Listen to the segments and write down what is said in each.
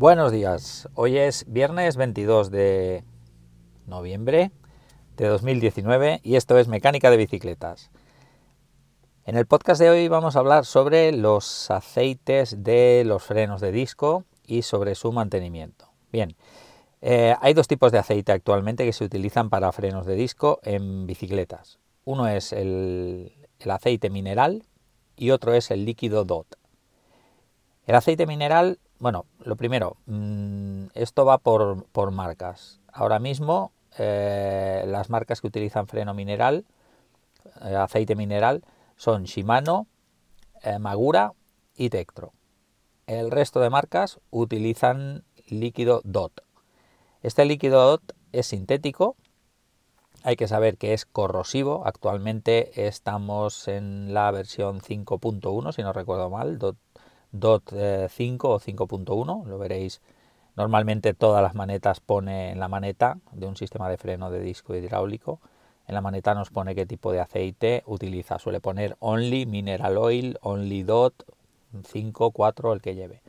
Buenos días, hoy es viernes 22 de noviembre de 2019 y esto es Mecánica de Bicicletas. En el podcast de hoy vamos a hablar sobre los aceites de los frenos de disco y sobre su mantenimiento. Bien, eh, hay dos tipos de aceite actualmente que se utilizan para frenos de disco en bicicletas. Uno es el, aceite mineral y otro es el líquido DOT. El aceite mineral, bueno, lo primero, mm, esto va por, marcas. Ahora mismo eh, las marcas que utilizan freno mineral, eh, aceite mineral, son Shimano, Magura y Tektro. El resto de marcas utilizan líquido DOT. Este líquido DOT es sintético, hay que saber que es corrosivo. Actualmente estamos en la versión 5.1, si no recuerdo mal, DOT, 5 eh, o 5.1, lo veréis. Normalmente todas las manetas pone en la maneta de un sistema de freno de disco hidráulico. En la maneta nos pone qué tipo de aceite utiliza. Suele poner only mineral oil, only DOT, 5, 4, el que lleve.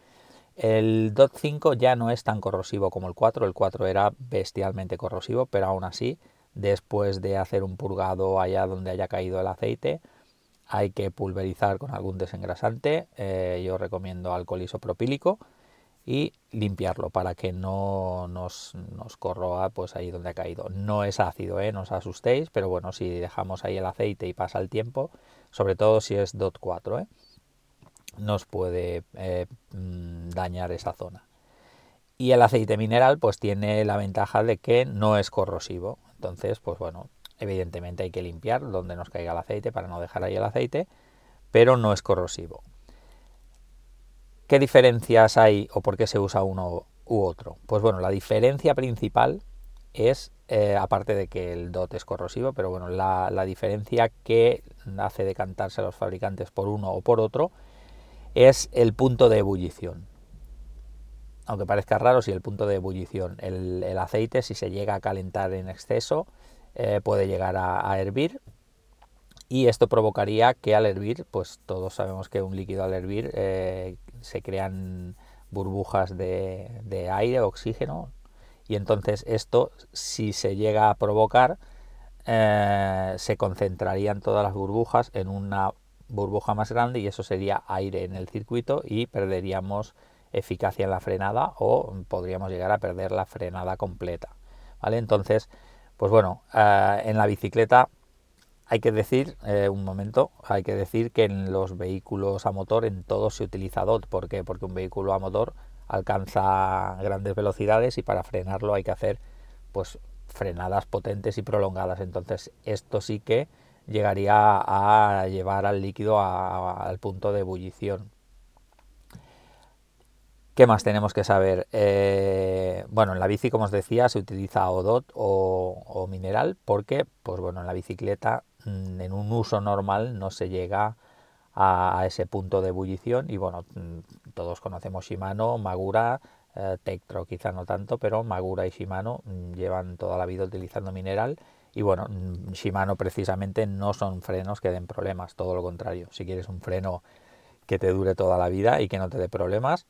El DOT 5 ya no es tan corrosivo como el 4, el 4 era bestialmente corrosivo, pero aún así, después de hacer un purgado allá donde haya caído el aceite, hay que pulverizar con algún desengrasante, eh, yo recomiendo alcohol isopropílico y limpiarlo para que no nos, nos, corroa pues ahí donde ha caído. No es ácido, ¿eh? no os asustéis, pero bueno, si dejamos ahí el aceite y pasa el tiempo, sobre todo si es DOT 4, ¿eh? nos puede eh, mm, dañar esa zona. Y el aceite mineral pues tiene la ventaja de que no es corrosivo. Entonces, pues bueno, evidentemente hay que limpiar donde nos caiga el aceite para no dejar ahí el aceite, pero no es corrosivo. ¿Qué diferencias hay o por qué se usa uno u otro? Pues bueno, la diferencia principal es, eh, aparte de que el DOT es corrosivo, pero bueno, la, diferencia que hace decantarse a los fabricantes por uno o por otro es el punto de ebullición. Aunque parezca raro, si el punto de ebullición, el, aceite, si se llega a calentar en exceso, eh, puede llegar a, hervir. Y esto provocaría que al hervir, pues todos sabemos que un líquido al hervir eh, se crean burbujas de, aire, oxígeno, y entonces esto, si se llega a provocar, eh, se concentrarían todas las burbujas en una burbuja más grande y eso sería aire en el circuito y perderíamos eficacia en la frenada o podríamos llegar a perder la frenada completa. ¿vale? Entonces, pues bueno, eh, en la bicicleta hay que decir, eh, un momento, hay que decir que en los vehículos a motor en todos se utiliza DOT. ¿Por qué? Porque un vehículo a motor alcanza grandes velocidades y para frenarlo hay que hacer pues frenadas potentes y prolongadas. Entonces, esto sí que llegaría a llevar al líquido al punto de ebullición. ¿Qué más tenemos que saber? Eh, bueno, en la bici, como os decía, se utiliza ODOT o, o, mineral porque, pues bueno, en la bicicleta, mm, en un uso normal, no se llega a, ese punto de ebullición. Y bueno, mm, todos conocemos Shimano, Magura, eh, Tektro quizá no tanto, pero Magura y Shimano mm, llevan toda la vida utilizando mineral y bueno, Shimano precisamente no son frenos que den problemas, todo lo contrario. Si quieres un freno que te dure toda la vida y que no te dé problemas,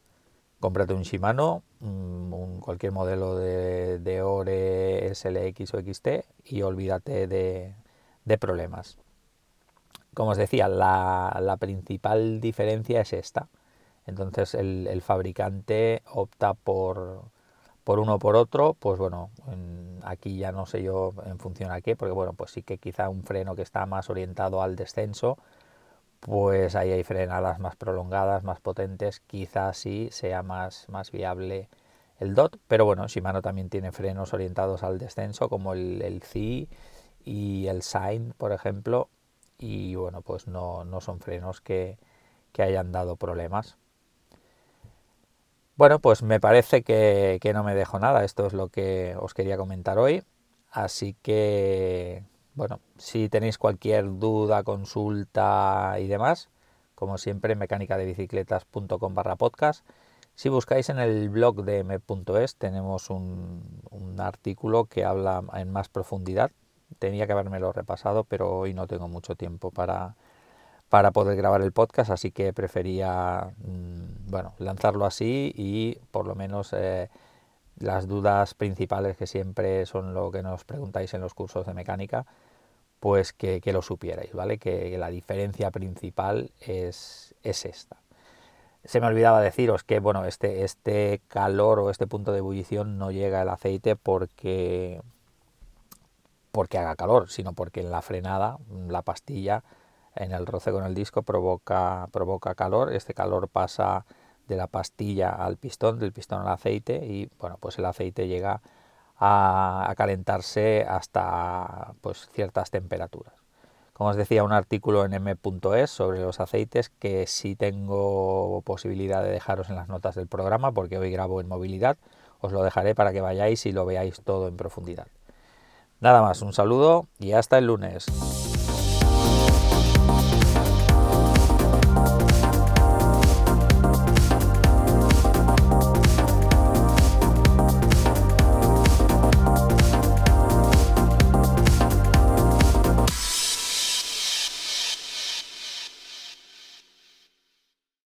cómprate un Shimano, mm, un, cualquier modelo de, de, Ore, SLX o XT y olvídate de, problemas. Como os decía, la, principal diferencia es esta. Entonces el fabricante opta por, por uno por otro, pues bueno, aquí ya no sé yo en función a qué, porque bueno, pues sí que quizá un freno que está más orientado al descenso, pues ahí hay frenadas más prolongadas, más potentes, quizás sí sea más, más viable el DOT, pero bueno, Shimano también tiene frenos orientados al descenso, como el, el y el Sign, por ejemplo, y bueno, pues no, no son frenos que, que hayan dado problemas. Bueno, pues me parece que, no me dejo nada. Esto es lo que os quería comentar hoy. Así que, bueno, si tenéis cualquier duda, consulta y demás, como siempre, mecánicadebicicletas.com barra podcast. Si buscáis en el blog de me.es tenemos un, artículo que habla en más profundidad. Tenía que habérmelo repasado, pero hoy no tengo mucho tiempo para, para poder grabar el podcast, así que prefería mm, bueno, lanzarlo así y por lo menos eh, las dudas principales que siempre son lo que nos preguntáis en los cursos de mecánica, pues que, lo supierais, ¿vale? Que, la diferencia principal es, es, esta. Se me olvidaba deciros que, bueno, este, este calor o este punto de ebullición no llega el aceite porque, porque haga calor, sino porque en la frenada, la pastilla, en el roce con el disco provoca, provoca calor, este calor pasa de la pastilla al pistón, del pistón al aceite y bueno, pues el aceite llega a, calentarse hasta pues ciertas temperaturas. Como os decía, un artículo en m.es sobre los aceites que sí tengo posibilidad de dejaros en las notas del programa porque hoy grabo en movilidad. Os lo dejaré para que vayáis y lo veáis todo en profundidad. Nada más, un saludo y hasta el lunes.